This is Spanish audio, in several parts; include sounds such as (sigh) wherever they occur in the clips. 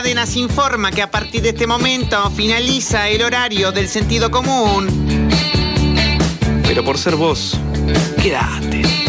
Cadenas informa que a partir de este momento finaliza el horario del sentido común. Pero por ser vos, quédate.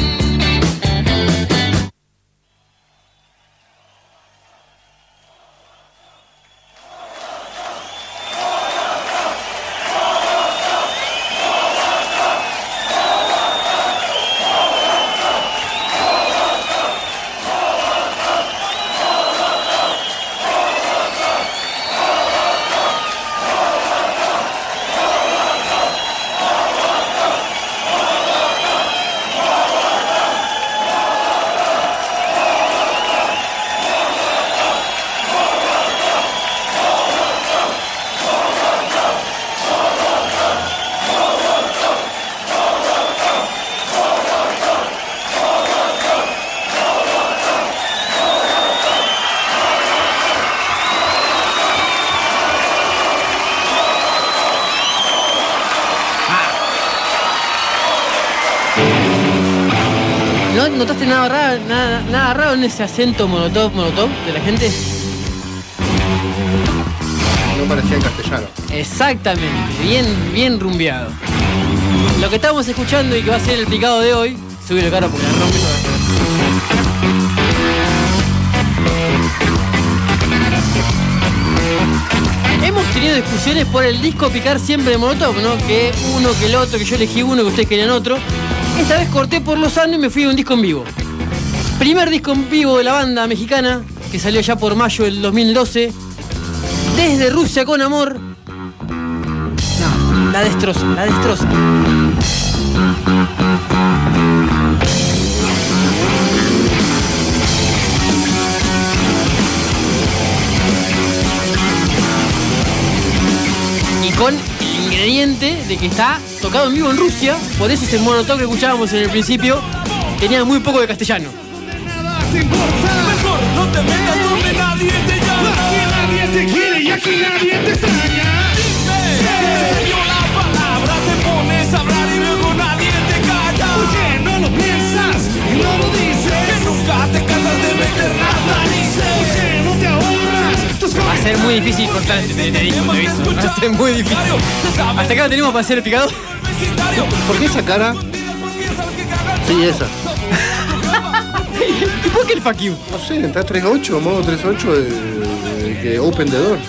Notaste nada raro, nada, nada raro en ese acento monotop, monotop de la gente? No parecía en castellano. Exactamente, bien, bien rumbeado. Lo que estamos escuchando y que va a ser el picado de hoy, subir el carro porque la rompe. Hemos tenido discusiones por el disco picar siempre de Molotov, ¿no? Que uno, que el otro, que yo elegí uno, que ustedes querían otro. Esta vez corté por los años y me fui a un disco en vivo. Primer disco en vivo de la banda mexicana, que salió ya por mayo del 2012. Desde Rusia con amor. No, la destroza, la destroza. De que está tocado en vivo en Rusia, por eso ese monotón que escuchábamos en el principio tenía muy poco de castellano. Mejor no te metas donde nadie te llama. Aquí nadie te quiere y aquí nadie te extraña. Dime, yo la palabra te pones a hablar y luego nadie te calla. ¿Por qué no lo piensas y no lo dices? Que nunca te cansas de meter las narices. Va a ser muy difícil cortar este, este disco, te aviso. Va a ser muy difícil. Hasta acá lo tenemos para hacer el picado. ¿Por qué esa cara? Sí, esa. (laughs) ¿Y por qué el fuck you? No sé, está 3.8, modo 3.8 de, de- que Open the Door.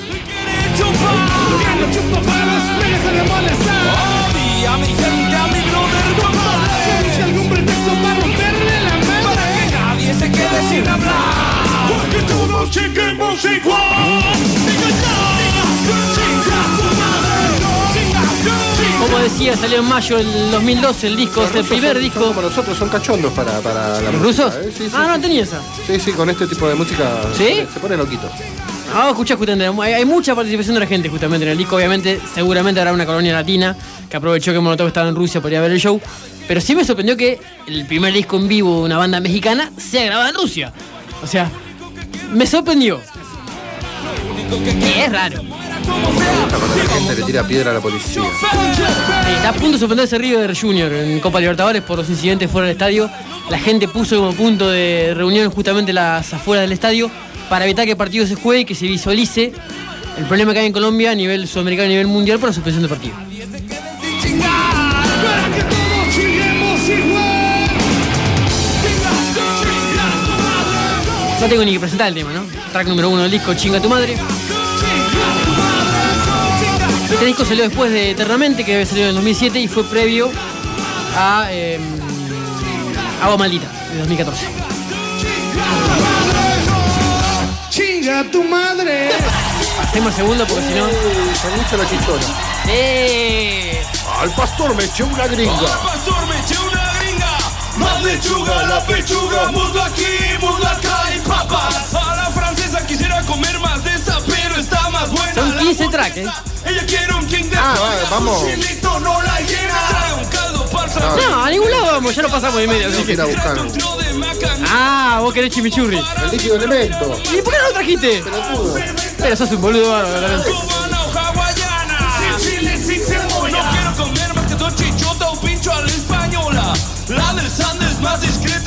Odia a mi gente, a mi brother Guamán. Busca algún pretexto para romperle la mente. Para que nadie se quede sin hablar. Como decía, salió en mayo del 2012 el disco, es el primer Son- disco. Son como nosotros, son cachondos para, para la ¿Los música, rusos? ¿eh? Sí, sí, ah, no tenía esa. Sí, sí, con este tipo de música ¿Sí? se pone- loquito. Ah, escucha justamente, hay, hay mucha participación de la gente justamente en el disco, obviamente, seguramente habrá una colonia latina que aprovechó que Molotov estaba en Rusia para ir a ver el show, pero sí me sorprendió que el primer disco en vivo de una banda mexicana sea grabado en Rusia. O sea, me sorprendió. Es raro. Cuando la gente le tira piedra a la policía. Está a punto de suspenderse River Junior en Copa Libertadores por los incidentes fuera del estadio. La gente puso como punto de reunión justamente las afueras del estadio para evitar que el partido se juegue y que se visualice el problema que hay en Colombia a nivel sudamericano y a nivel mundial por la suspensión del partido. No tengo ni que presentar el tema, ¿no? Track número uno del disco, Chinga tu madre. Este disco salió después de Eternamente, que salió en el 2007 y fue previo a eh, Agua Maldita, de 2014. Chinga tu madre. Hacemos el segundo porque si no... Son mucho la chichona. ¡Eh! Al pastor me eché una gringa. Al pastor me eché una gringa. Más lechuga la pechuga, muslo aquí, muslo acá papas. A la francesa quisiera comer más de esa, pero está más buena. Son la 15 hamburguesa. tracks, ¿eh? Ella quiere un king de Ah, vale, vamos. chilito no la llena. Trae un caldo para No, a ningún lado vamos, ya lo pasamos de medio, así que. Ah, vos querés chimichurri. el líquido elemento. ¿Y por qué no lo trajiste? Pelotudo. Pero sos un boludo bárbaro, cebolla. No quiero comer más que dos chichota o pincho a la española. La del Sand es más discreta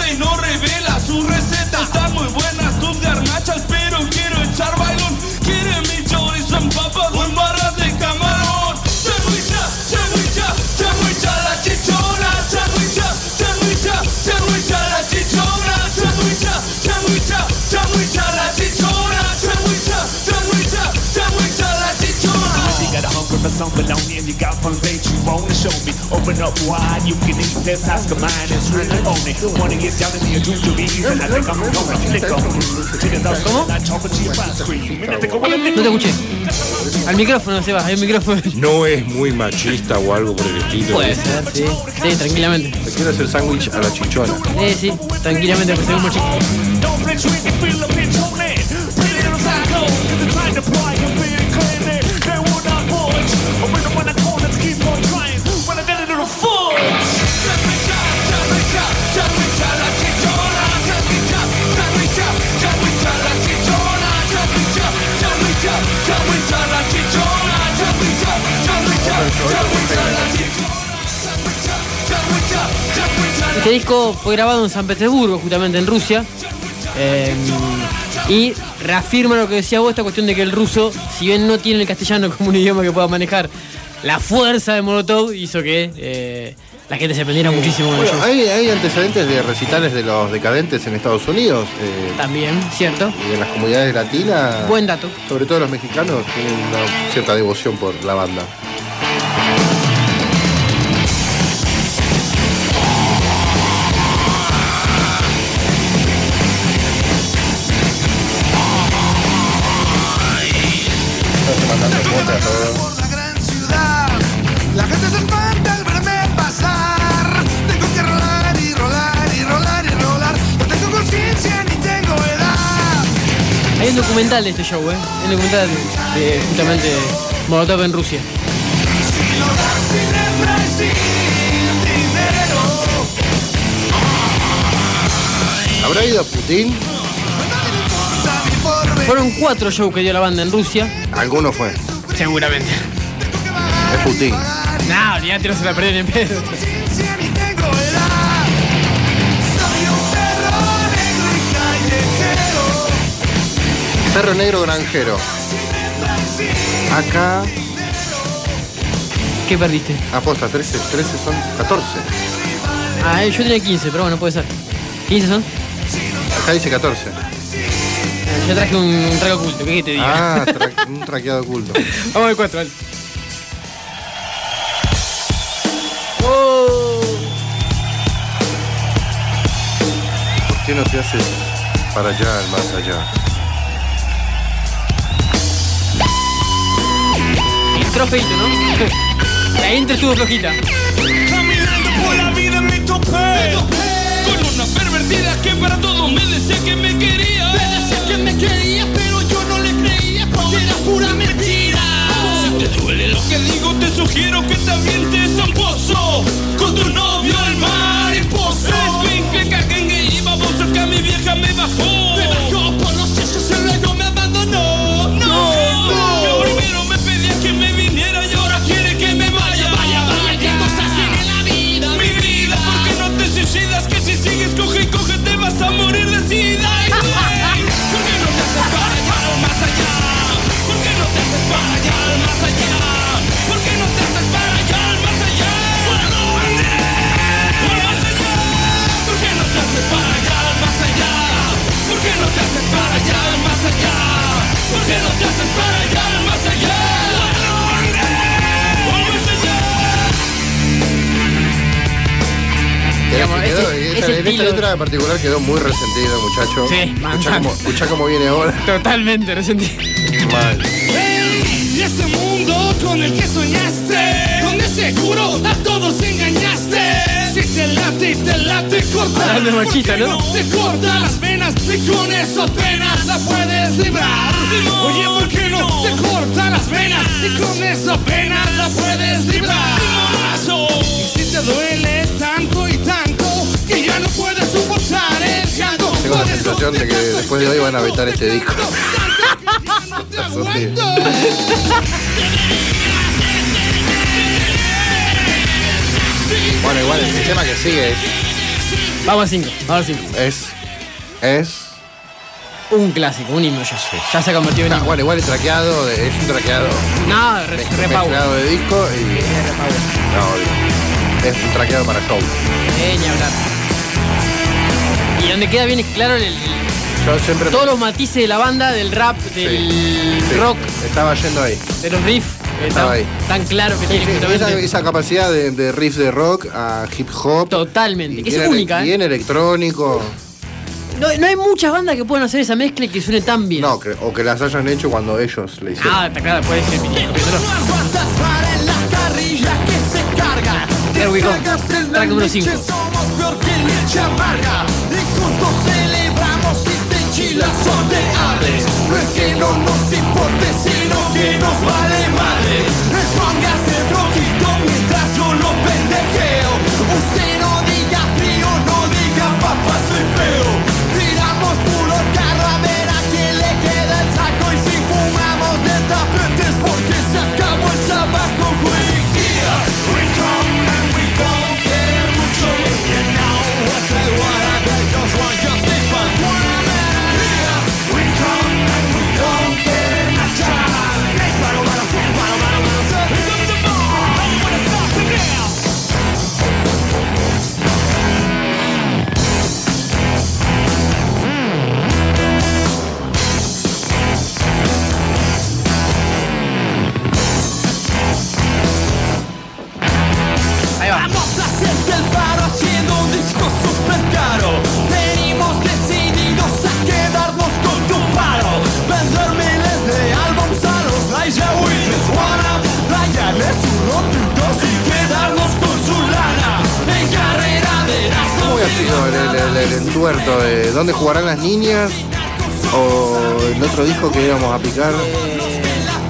Open up wide, you can eat this. Oscar mine is really on it. Wanna get down in the do your bees, and I think I'm gonna flick on it. Chicken out, ¿Cómo? I chop it to your ice cream. And I think I'm gonna lick No te escuché. Al micrófono, Sebas, hay un micrófono. No es muy machista o algo por el estilo. Puede ser, sí. Sí, tranquilamente. Me quiero hacer sándwich a la chichona. Sí, sí, tranquilamente, pues según chiste. Don't Este disco fue grabado en San Petersburgo, justamente en Rusia. eh, y reafirma lo que decía vos, esta cuestión de que el ruso, si bien no tiene el castellano como un idioma que pueda manejar, la fuerza de Molotov hizo que eh, la gente se prendiera muchísimo con el Bueno, hay, hay antecedentes de recitales de los decadentes en Estados Unidos eh, También, ¿cierto? y en las comunidades latinas. Buen dato. Sobre todo los mexicanos tienen una cierta devoción por la banda. Un documental de este show, ¿eh? Documental de, de justamente Molotov en Rusia. ¿Habrá ido Putin? A porvenir. Fueron cuatro shows que dio la banda en Rusia. Alguno fue. Seguramente. Es Putin. No, olvídate, no se la perdieron en pedo. Perro negro granjero. Acá, ¿Qué perdiste? aposta, 13, 13 son 14. Ah, eh, yo tenía 15, pero bueno, puede ser. ¿15 son? Acá dice 14. Eh, Yo traje un, un trago oculto, ¿qué te diga? Ah, (laughs) tra- un traqueado oculto. Vamos al 4, dale. Oh. ¿Por qué no te haces para allá, al más allá? Entró feito, ¿no? (laughs) La intro estuvo flojita. Caminando por la vida me topé. Con una pervertida que para todo me decía que me quería. Me decía que me quería pero yo no le creía. Porque era pura mentira. Si te duele lo que digo te sugiero que también te zamposo. Con tu novio el mariposo Es que caguengue y baboso que a mi vieja me Me bajó esta letra en particular quedó muy resentido, muchacho. Sí, escucha manzana. cómo, escucha cómo viene ahora. Totalmente resentido. Mal. Y ese mundo con el que soñaste, donde seguro a todos engañaste. Si te late y te late, corta. Hablando de machista, ¿Por qué ¿no? Te corta las venas y con eso apenas la puedes librar. Oye, ¿por qué no te corta las venas y con eso apenas la puedes librar? Y si te duele tanto Tengo la sensación de que después de hoy van a vetar este disco. (laughs) no. Bueno, igual el sistema que sigue es. Vamos al 5, vamos al 5. Es. Es. Un clásico, un himno ya. Ya se ha convertido en Ah, himno. bueno, igual el traqueado de- es un traqueado No, re, repago. de disco y. No, digo, es un traqueado para show. Eh, ni hablar. Y donde queda bien claro el- el- Yo siempre. todos los matices de la banda, del rap, del Sí, rock, Estaba yendo ahí. de los riffs. Eh, Estaba tan, ahí. tan claro que tiene Sí, esa, justamente. esa capacidad de, de riff de rock a hip hop. Totalmente, y que es bien única, ¿eh? Bien electrónico. No, no hay muchas bandas que puedan hacer esa mezcla y que suene tan bien. No, que- o que las hayan hecho cuando ellos le hicieron. Ah, está claro, puede ser. There we go. Track número 5. Juntos celebramos y te enchilas o te ardes. No es que no nos importe, sino que nos vale madre. Póngase ¿Cómo ha sido el, el- el- el entuerto de dónde jugarán las niñas? O el otro disco que íbamos a picar.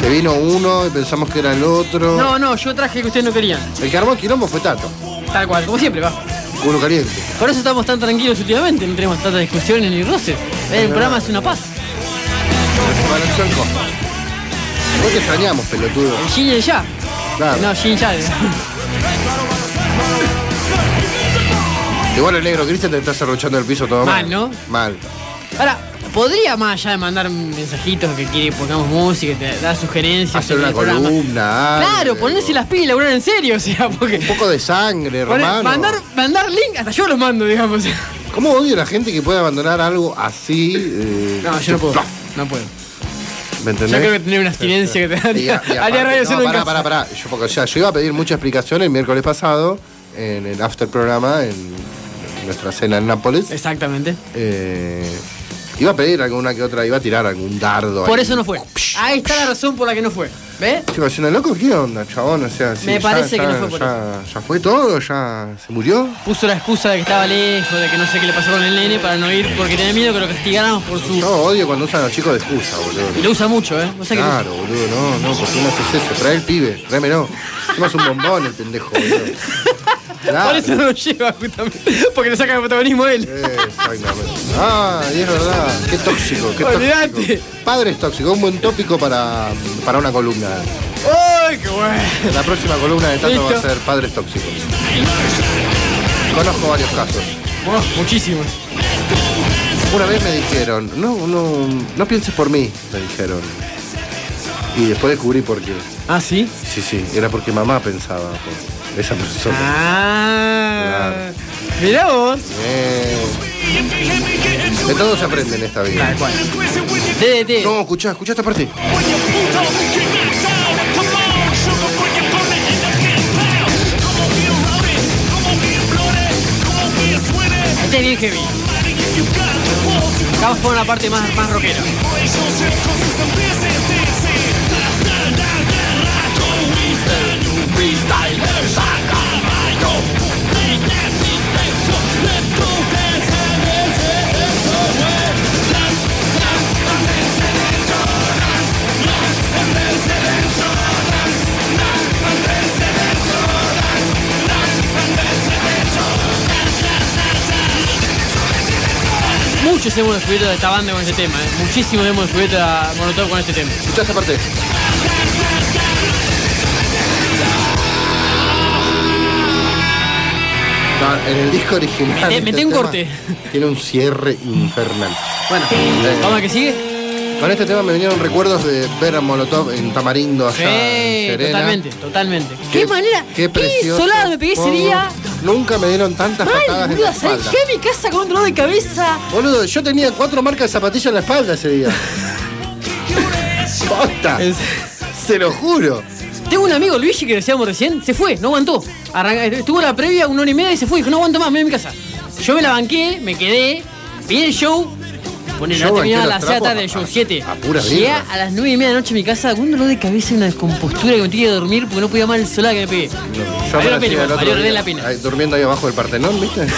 Que vino uno y pensamos que era el otro. No, no, yo traje que ustedes no querían. El que armó el quilombo fue Tato. Tal cual, como siempre, va. Uno caliente. Por eso estamos tan tranquilos últimamente, no tenemos tantas discusiones ni roces. El programa es una paz. Se balanceó el. Vos te extrañamos, pelotudo. El y ya. Claro. No, yin ya. Igual el negro Cristian te está cerruchando el piso todo mal. Mal, ¿no? Mal. Ahora, podría más allá de mandar mensajitos que quiere que pongamos música, que te da sugerencias. Hacer una columna. algo. Claro, ponerse las pilas laburar en serio, o sea, porque. Un poco de sangre, hermano. mandar, mandar link, hasta yo los mando, digamos. ¿Cómo odio a la gente que puede abandonar algo así? eh, No, yo no puedo. plaf? No puedo. ¿Me entendés? Yo creo que tener una abstinencia que te radio no, pará, pará, pará. Yo, porque, o sea, yo iba a pedir mucha explicación el miércoles pasado en el after programa, en nuestra cena en Nápoles. Exactamente. Eh, iba a pedir alguna que otra, iba a tirar algún dardo. Por ahí. eso no fue. Ahí está la razón por la que no fue. ¿Ves? Estoy haciendo loco, ¿qué onda, chabón? O sea, sí, Me ya- parece ya- que no fue por ya, ya fue todo, ya se murió. Puso la excusa de que estaba lejos, de que no sé qué le pasó con el nene para no ir porque tenía miedo que lo castigáramos por su. Yo odio cuando usan a los chicos de excusa, Y boludo. lo usa mucho, ¿eh? O sea que. Claro, boludo, no, no, ¿por qué no haces eso? Trae el pibe, tráemelo. Somos un bombón el pendejo, boludo. (laughs) Claro. Por eso no lo lleva, justamente. Porque le saca el protagonismo a él. Exactamente. Ah, y es verdad. Qué tóxico, qué Olvídate. tóxico. Padres tóxicos, un buen tópico para, para una columna. ¡Ay, qué bueno! La próxima columna de Tato va a ser padres tóxicos. Conozco varios casos. Oh, muchísimos. Una vez me dijeron, no, no, no pienses por mí, me dijeron. Y después descubrí por qué. ¿Ah, sí? Sí, sí, era porque mamá pensaba por esa persona. Ah. Mirá vos. Bien. De todo se aprende en esta vida. Tal cual. DDT. No, escuchá, escuchá esta parte. Este es bien heavy. Acá fue una parte más, más rockera. Muchos hemos descubierto de esta banda con este tema, ¿eh? Muchísimos hemos descubierto a Molotov con este tema. Escuchá esta parte. No, en el disco original. Mete- este mete un corte. Tiene un cierre infernal. Bueno, Eh, vamos a que sigue. Con este tema me vinieron recuerdos de ver a Molotov en Tamarindo allá en Serena. totalmente, totalmente. ¿Qué, manera? Qué precioso. solada me pegué ese día. Nunca me dieron tantas Ay, patadas en boludo, la ¿sabes? espalda. Llegué a mi casa con un dolor de cabeza. Boludo, yo tenía cuatro marcas de zapatilla en la espalda ese día. (laughs) Posta. Es- Se lo juro. Tengo un amigo, Luigi, que decíamos recién, se fue, no aguantó. Arranca- estuvo la previa una hora y media y se fue. Dijo, no aguanto más, me voy a mi casa. Yo me la banqué, me quedé, vi el show. Pone, Yo no terminaba a las 6 de la tarde, el show a- 7. a pura Llegué birra. a las 9 y media de la noche en mi casa un dolor de cabeza y una descompostura que me tenía que dormir porque no podía más el solar que me pegué. Yo valió la pena, el otro día, la pena. ahí, durmiendo ahí abajo del Partenón, ¿viste? (laughs)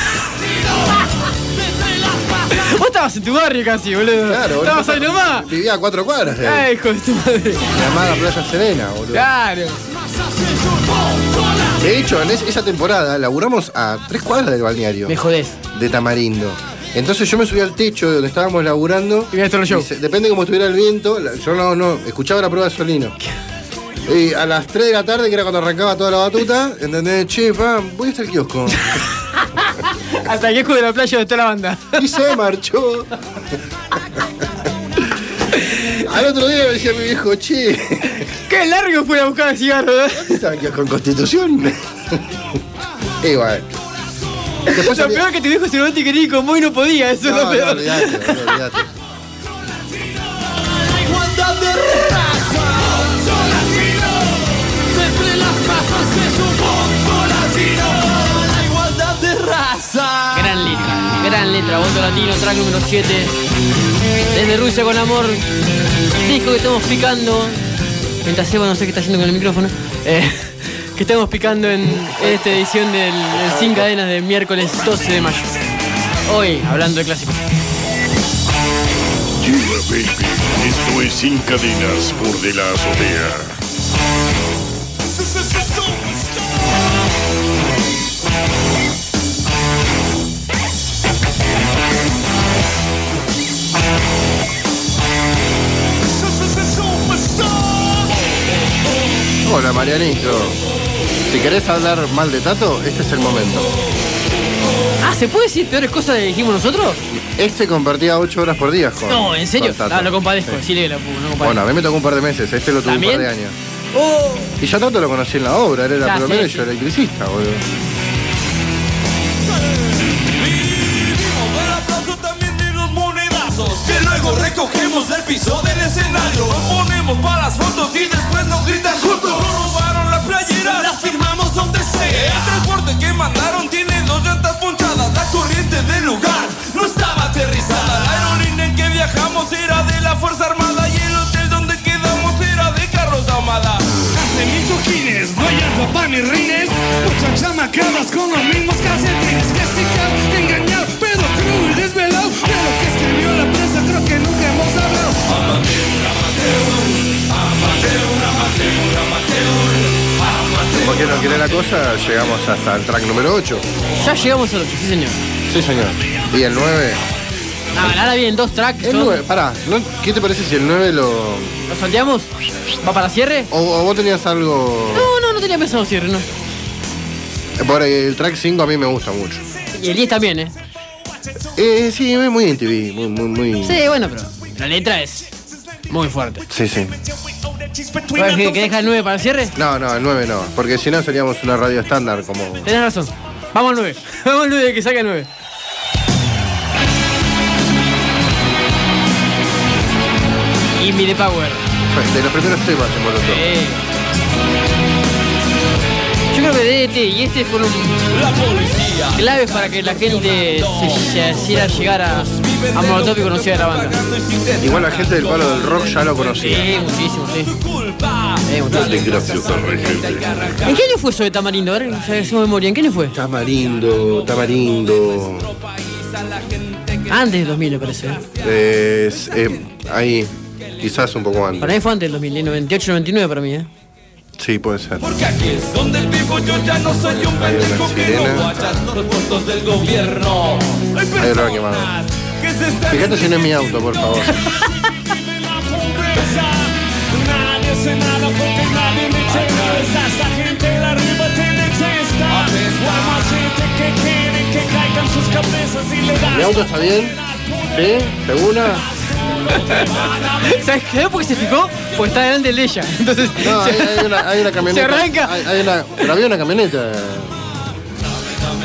Vos estabas en tu barrio casi, boludo. Claro, boludo. Estabas ahí nomás. Vivía a cuatro cuadras ahí. Ay, hijo de tu madre. Llamada Playa Serena, boludo. Claro. De hecho, en es- esa temporada laburamos a tres cuadras del balneario. Me jodés. de Tamarindo. Entonces yo me subí al techo de donde estábamos laburando. Y veías todo el show. y se- depende cómo estuviera el viento. Yo no, no, escuchaba la prueba de Solino. Y a las 3 de la tarde, que era cuando arrancaba toda la batuta, ¿entendés? Che, pa, voy (laughs) hasta el kiosco. Hasta el de la playa de toda la banda. Y se marchó. (laughs) Al otro día me decía mi viejo, che, Qué largo fue a buscar el cigarro, ¿eh? ¿dónde está el kiosco en Constitución? (laughs) Igual. Después Lo salí- peor que tu viejo seguramente quería ir con vos y no podía, eso es No, lo no, peor. olvidate, no, olvidate. La de es. La de raza. Gran letra, gran letra, voto latino, track número 7. Desde Rusia con amor, disco que estamos picando. Mientras Seba no sé qué está haciendo con el micrófono. eh, (laughs) que estamos picando en esta edición del, Sin Cadenas de miércoles 12 de mayo. Hoy, hablando de clásicos. Yeah, baby. Esto es Sin Cadenas por de la azotea. Hola Marianito. Si querés hablar mal de Tato, este es el momento. Ah, ¿se puede decir peores cosas que dijimos nosotros? Este compartía 8 horas por día con. No, ¿en serio? Tato. No, lo compadezco, Sí. sí, le la no compadezco. Bueno, a mí me tocó un par de meses, este lo tuvo un par de años. Oh. Y yo a Tato lo conocí en la obra, él era Ya, plomero sí, y sí. yo era electricista, boludo. Vivimos del aplauso también de los monedazos Que luego recogemos del piso del escenario ponemos para las fotos Chamacadas con los mismos calcetines Que quedan engañado, pero crudo y desvelado De lo que escribió la prensa creo que nunca hemos hablado Como que no quiere la cosa, llegamos hasta el track número 8. Ya llegamos al 8, sí señor. Sí, señor. Y el 9. Ah, ahora vienen dos tracks. El son- 9, pará, ¿no? ¿qué te parece si el 9 lo. ¿Lo salteamos? ¿Va para cierre? O, o vos tenías algo. No, no, no tenía pensado cierre, no. Por el track 5 a mí me gusta mucho. Y el 10 también, ¿eh? Eh, sí, es muy MTV, muy, muy, muy. Sí, bueno, pero la letra es muy fuerte. Sí, sí. ¿Sabes que, que deja el 9 para el cierre? No, no, el 9 no, porque si no seríamos una radio estándar como. Tenés razón. Vamos al 9. (laughs) Vamos al 9, que saque el 9. Y mi de Power. De los primeros temas de Molotov. Eh. Yo creo que DDT y este fueron claves para que la gente se hiciera llegar a, a Molotov y conociera la banda. Igual la gente del palo del rock ya lo conocía. Sí, muchísimo, sí. Eh, muchísimo. Dale gracias a gente. ¿En qué año fue eso de Tamarindo? A ver, si hacemos memoria. ¿En qué año fue? Tamarindo, tamarindo. Antes del 2000, me parece. ¿eh? Es, eh, ahí, quizás un poco antes. Para mí fue antes del 2000, ¿eh? 98, 99 para mí, ¿eh? Sí, puede ser. Porque aquí es donde vivo yo ya no soy un pendejo que no guachas los puestos del gobierno Hay personas que se están Fíjate si no es mi auto, por favor. de la pobreza Nadie hace nada porque nadie me echa cabeza Esa gente de arriba te detesta O hay más gente que quiere que caigan sus cabezas y le das ¿Mi auto está bien? ¿Sí? ¿Segura? (laughs) ¿Sabes qué? Porque se fijó, pues está delante de ella. Entonces, No, hay, hay una, hay una (laughs) camioneta. Se arranca. Hay, hay una, pero había una camioneta.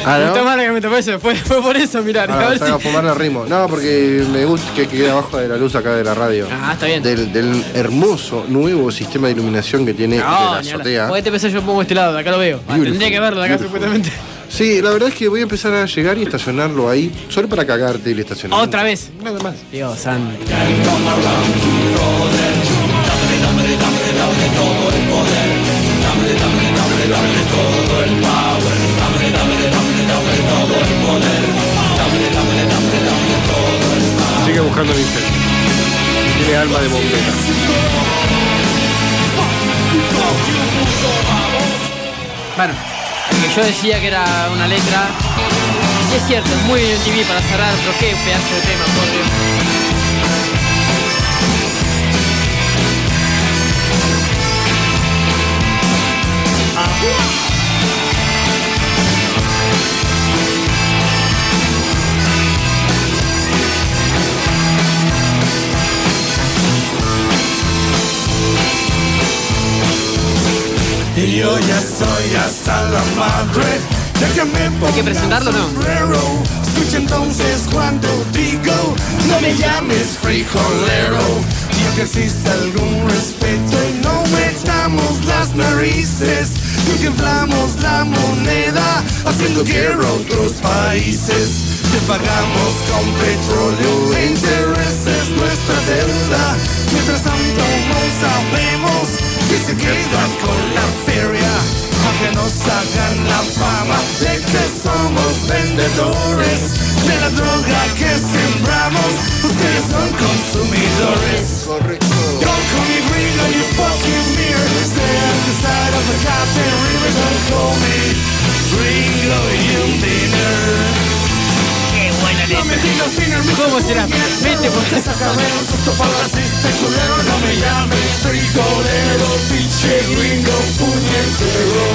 Ah, ¿no? gustó más la camioneta, eso, fue, fue por eso, mirá. Ah, a ver salga a si- fumar la rimo. No, porque me gusta que quede abajo de la luz acá de la radio. Ah, está bien. Del, del hermoso nuevo sistema de iluminación que tiene de No, la ni hablar. azotea. Porque te pensás yo pongo este lado, de acá lo veo. Ah, tendría que verlo de acá beautiful. supuestamente. Sí, la verdad es que voy a empezar a llegar y estacionarlo ahí, solo para cagarte el estacionamiento. Otra vez. Nada más. Dios santo. Sigue buscando mi incendio. Tiene alma de bombera. Bueno, el que yo decía que era una letra. y es cierto, es muy MTV para cerrar, pero qué pedazo de tema, por Dios. Y yo ya soy hasta la madre de que me Hay que presentarlo, ¿no? Escucha entonces cuando digo, no me llames frijolero. Y que existe algún respeto y no metamos las narices. Que inflamos la moneda haciendo guerra a otros países. Te pagamos con petróleo vendedores de la droga que sembramos, ustedes son consumidores. Correcto. Don't call me gringo, you fucking mirror. Stay at the side of the goddamn river. Don't call me gringo, you dinner. No me digas dinner, Mr. ¿Cómo será? Vete, por- para racista y culero. No me llames frijolero, pinche gringo puñetero.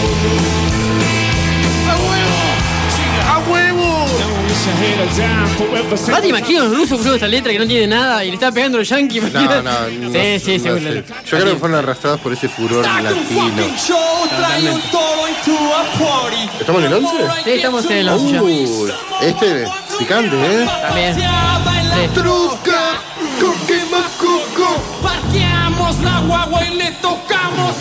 ¡A huevo! ¡A huevo! ¿Ah, te imaginas los rusos usando esta letra que no tiene nada y le están pegando los yankees? No, no, no. Sí, sí, no seguro. Yo creo que fueron arrastrados por ese furor latino. ¿Estamos en el 11? Sí, estamos en el 11 ya. Uy, este picante, ¿eh? También. Sí. Truca, coquema, coco. Parqueamos la guagua y le tocamos.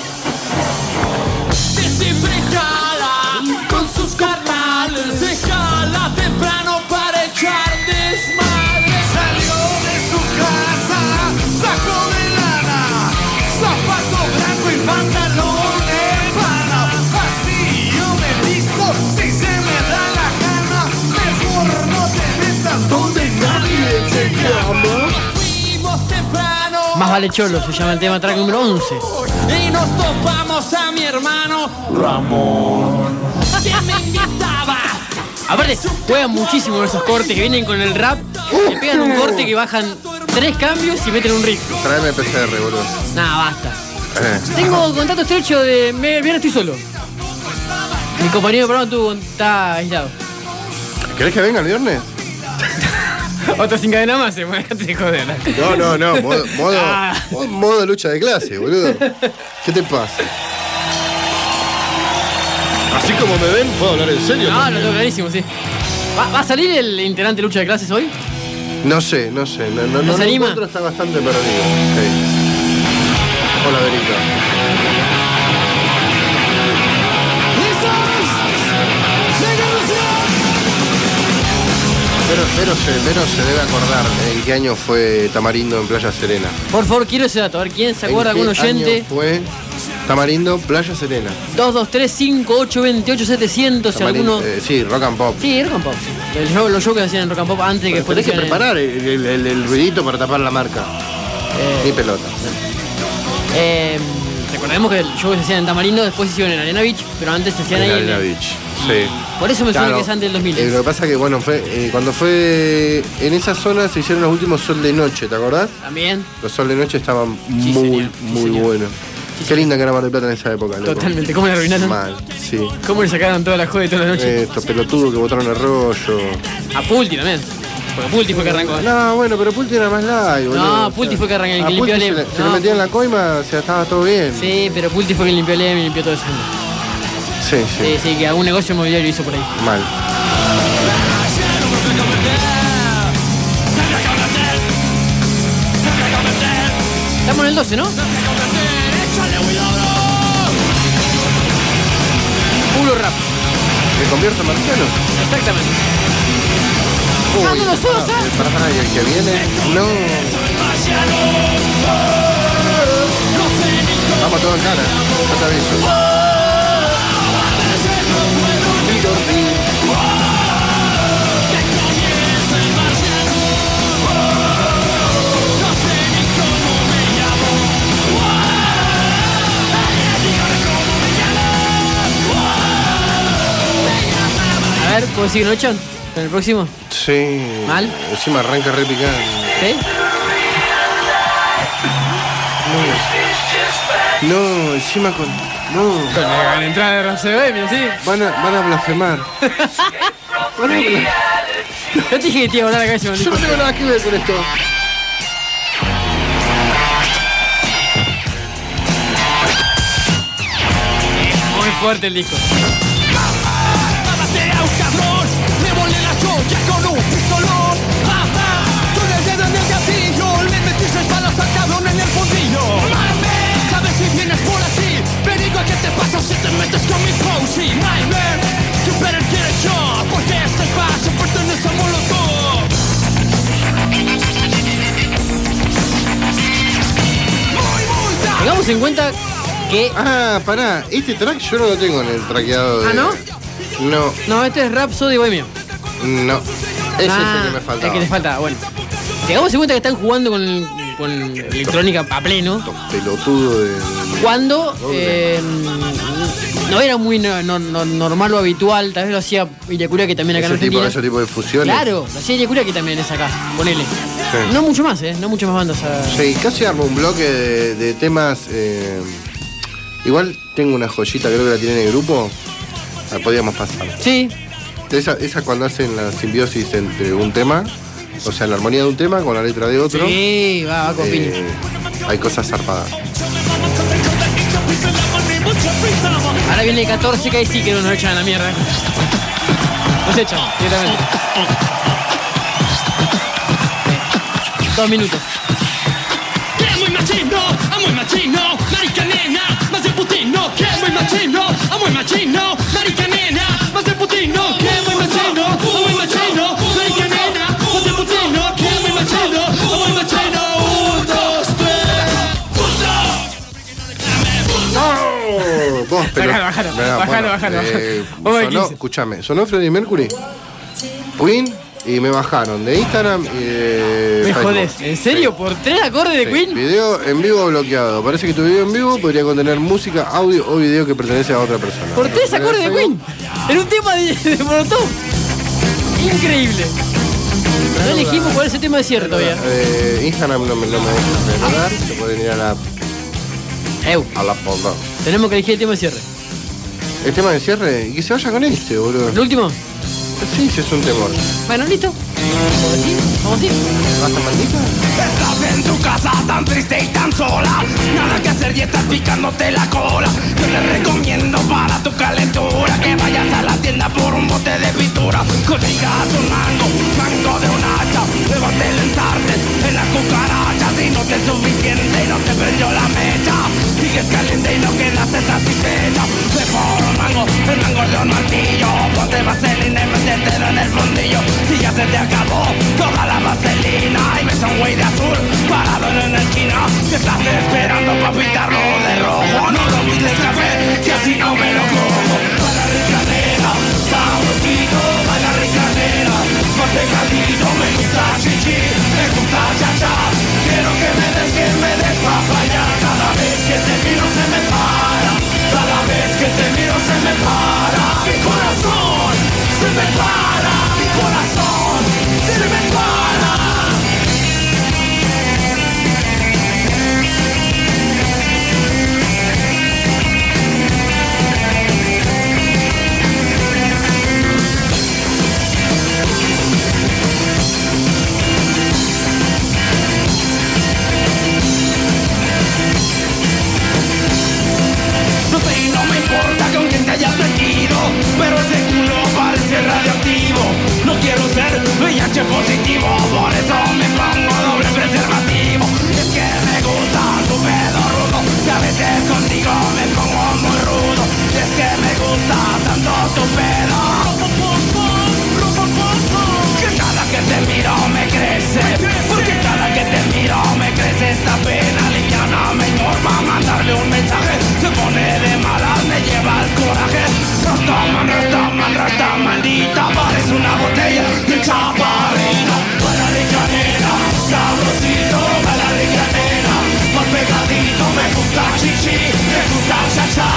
Más vale cholo, se llama el tema track número 11. Y nos topamos a mi hermano Ramón. Que me invitaba. Aparte, juegan muchísimo esos cortes que vienen con el rap. Le pegan un corte que bajan tres cambios y meten un riff. Tráeme PCR, boludo. Nada, basta. Eh. Tengo contacto estrecho de. Me, viernes estoy solo. Mi compañero de programa tuvo, está aislado. ¿Querés que venga el viernes? (laughs) Otro sin cadena más, se dejaste de (laughs) joder. No, no, no. Modo, modo, Ah. modo- lucha de clase, boludo. ¿Qué te pasa? Así como me ven, puedo hablar en serio. No, lo tengo clarísimo, sí. ¿Va, va a salir el integrante lucha de clases hoy? No sé, no sé. No, no, ¿No anima? está bastante perdido. Sí. Hola, Verita. Pero, pero, se, se debe acordar en qué año fue Tamarindo en Playa Serena. Por favor, quiero ese dato. A ver quién se acuerda, ¿En algún oyente. año fue Tamarindo, Playa Serena. 223-5828-700, si alguno. eh, sí, rock and pop. Sí, Rock and Pop. sí. El show- los shows que hacían en Rock and Pop antes que después tenés que preparar el, el- el- el ruidito para tapar la marca. Eh, Ni pelota. Eh, recordemos que el show se hacían en Tamarindo después se hicieron en Arena Beach, pero antes se hacían En ahí. Arena en- Beach. Sí. Por eso me suena Claro, que es antes del 2000. eh, lo que pasa que, bueno, fue eh, cuando fue en esa zona se hicieron los últimos Sol de Noche, ¿te acordás? También, Los Sol de Noche estaban Sí, muy, señor, muy buenos. Qué linda que era Mar del Plata en esa época, loco. totalmente. ¿Cómo le arruinaron? Mal, sí. ¿Cómo le sacaron toda la joda y toda la noche? Estos pelotudos que botaron arroyo. A Pulti también. Pulti fue que arrancó. No, bueno, pero Pulti era más light, boludo. No, Pulti fue que arrancó, el a que limpió Pulti el- Se, le, se no, le metía en la coima, o sea, estaba todo bien. Sí, pero Pulti fue quien limpió el M y limpió todo eso. Sí, sí. Sí, sí, que algún negocio inmobiliario hizo por ahí. Mal. Estamos en el 12, ¿no? Puro rap. ¿Me convierto en marciano? Exactamente. Uy, no lo sos, no, ¿ah? Pará, pará, y el que viene. No. Vamos todo en cara. Ya te aviso. A ver, ¿puedo seguir noche? ¿En el próximo? Sí. ¿Mal? Encima arranca re picante. ¿Sí? No, encima con. No. Con la entrada de mira, sí. Van a, van a blasfemar. (laughs) Van a blasfemar. Yo te dije que te iba a volar la cabeza, Yo no tengo nada que ver con esto. Muy fuerte el disco. Tengamos en cuenta que. Ah, pará. Este track yo no lo tengo en el traqueado de. ¿Ah, no? No, No, este es Rhapsody Bohemia. no. Ese Ah, es el que me faltaba. El que te falta, bueno. Tengamos en cuenta que están jugando con, con electrónica a pleno. Pelotudo de. Cuando eh, no era muy no- no- no- normal o habitual, tal vez lo hacía Illacuria que también acá Ese en tipo, Argentina. ese tipo de fusiones. Claro, lo hacía Illacuria que también es acá, ponele. Sí. No mucho más, ¿eh? No muchas más bandas. a- Sí, casi armo un bloque de, de temas. eh, igual tengo una joyita, creo que la tiene en el grupo. La podíamos pasar. Sí, Esa, esa cuando hacen la simbiosis entre un tema, o sea, la armonía de un tema con la letra de otro. sí, va, va con eh, hay cosas zarpadas. Ahora viene el 14 que ahí sí que nos echan a la mierda. Nos echan, directamente. Dos minutos. Es muy machino, a muy machino, marica nena, más de putino, que muy machino, a muy machino, pero. Bájalo, bájalo, bájalo, bájalo, eh, (laughs) bájalo. A sonó, 15. escúchame, sonó Freddie Mercury, Queen y me bajaron de Instagram y de Me jodés. ¿En serio? ¿Por tres acordes de Sí, Queen? Video en vivo bloqueado. Parece que tu video en vivo podría contener música, audio o video que pertenece a otra persona. ¿Por tres acordes de Queen? En un tema de, de Molotov. Increíble. No elegimos cuál es el tema de cierre todavía. Eh, Instagram no me, no me deja. Se pueden ir a la, Eu, a la porra. tenemos que elegir el tema de cierre. El tema de cierre y que se vaya con este, boludo. ¿El último? Sí, sí, es un temor. Bueno, listo. ¿Vamos así? ¿Vamos así? ¿Basta maldita? Estás en tu casa tan triste y tan sola Nada que hacer y estás picándote la cola Yo te recomiendo para tu calentura Que vayas a la tienda por un bote de pintura Consigas un mango, mango de un hacha Levante el ensarte en las cucarachas Si no te suficiente y no te prendió la mecha. Sigues caliente y no quedaste satisfecha Ve por un mango, el mango de un martillo. Ponte vaselina y métetelo en el fondillo Si ya se te acabó toda la vaselina Y ves a un güey de azul parado en una esquina. Que estás esperando para pintarlo de rojo. No lo pides café, que así no me lo como. Baila ricanera, sabrosito, baila ricanera Más pecadito, me gusta chichi, me gusta cha-cha Quiero que me des, que me des papaya Cada vez que te miro se me para Cada vez que te miro se me para Mi corazón se me para Mi corazón se me para Rastaman, Rastaman, maldita, parece una botella de chaparrita. Para de canela, sabrosito, para de canela, más pegadito, me gusta chichi, me gusta cha-cha.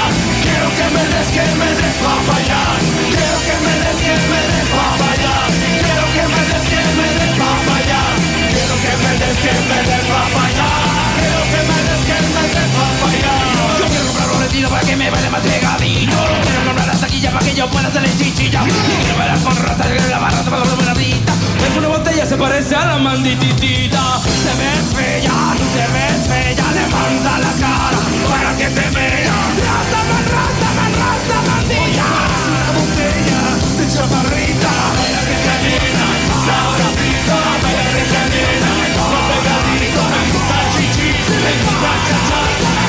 Quiero que me des, que me des papayán, quiero que me des, que me des papayán, quiero que me des, que me des papayán, quiero que me des, que me des papayán, quiero que me des, que me des papayán. Yo quiero comprar un retiro para que me baile más pegadito, comprar la taquilla para que yo pueda hacer chichilla. Y quiero verla con ratas, quiero la barra, tomando una buenadita. Es una botella, se parece a la mandititita. Te ves bella, te ves bella, levanta la cara para que te vea. Rata, man, rata, man, rata, mandilla. Una botella de chaparrita, para que te llena, sabrosita, para pegadito, me gusta chichi, me gusta chacha.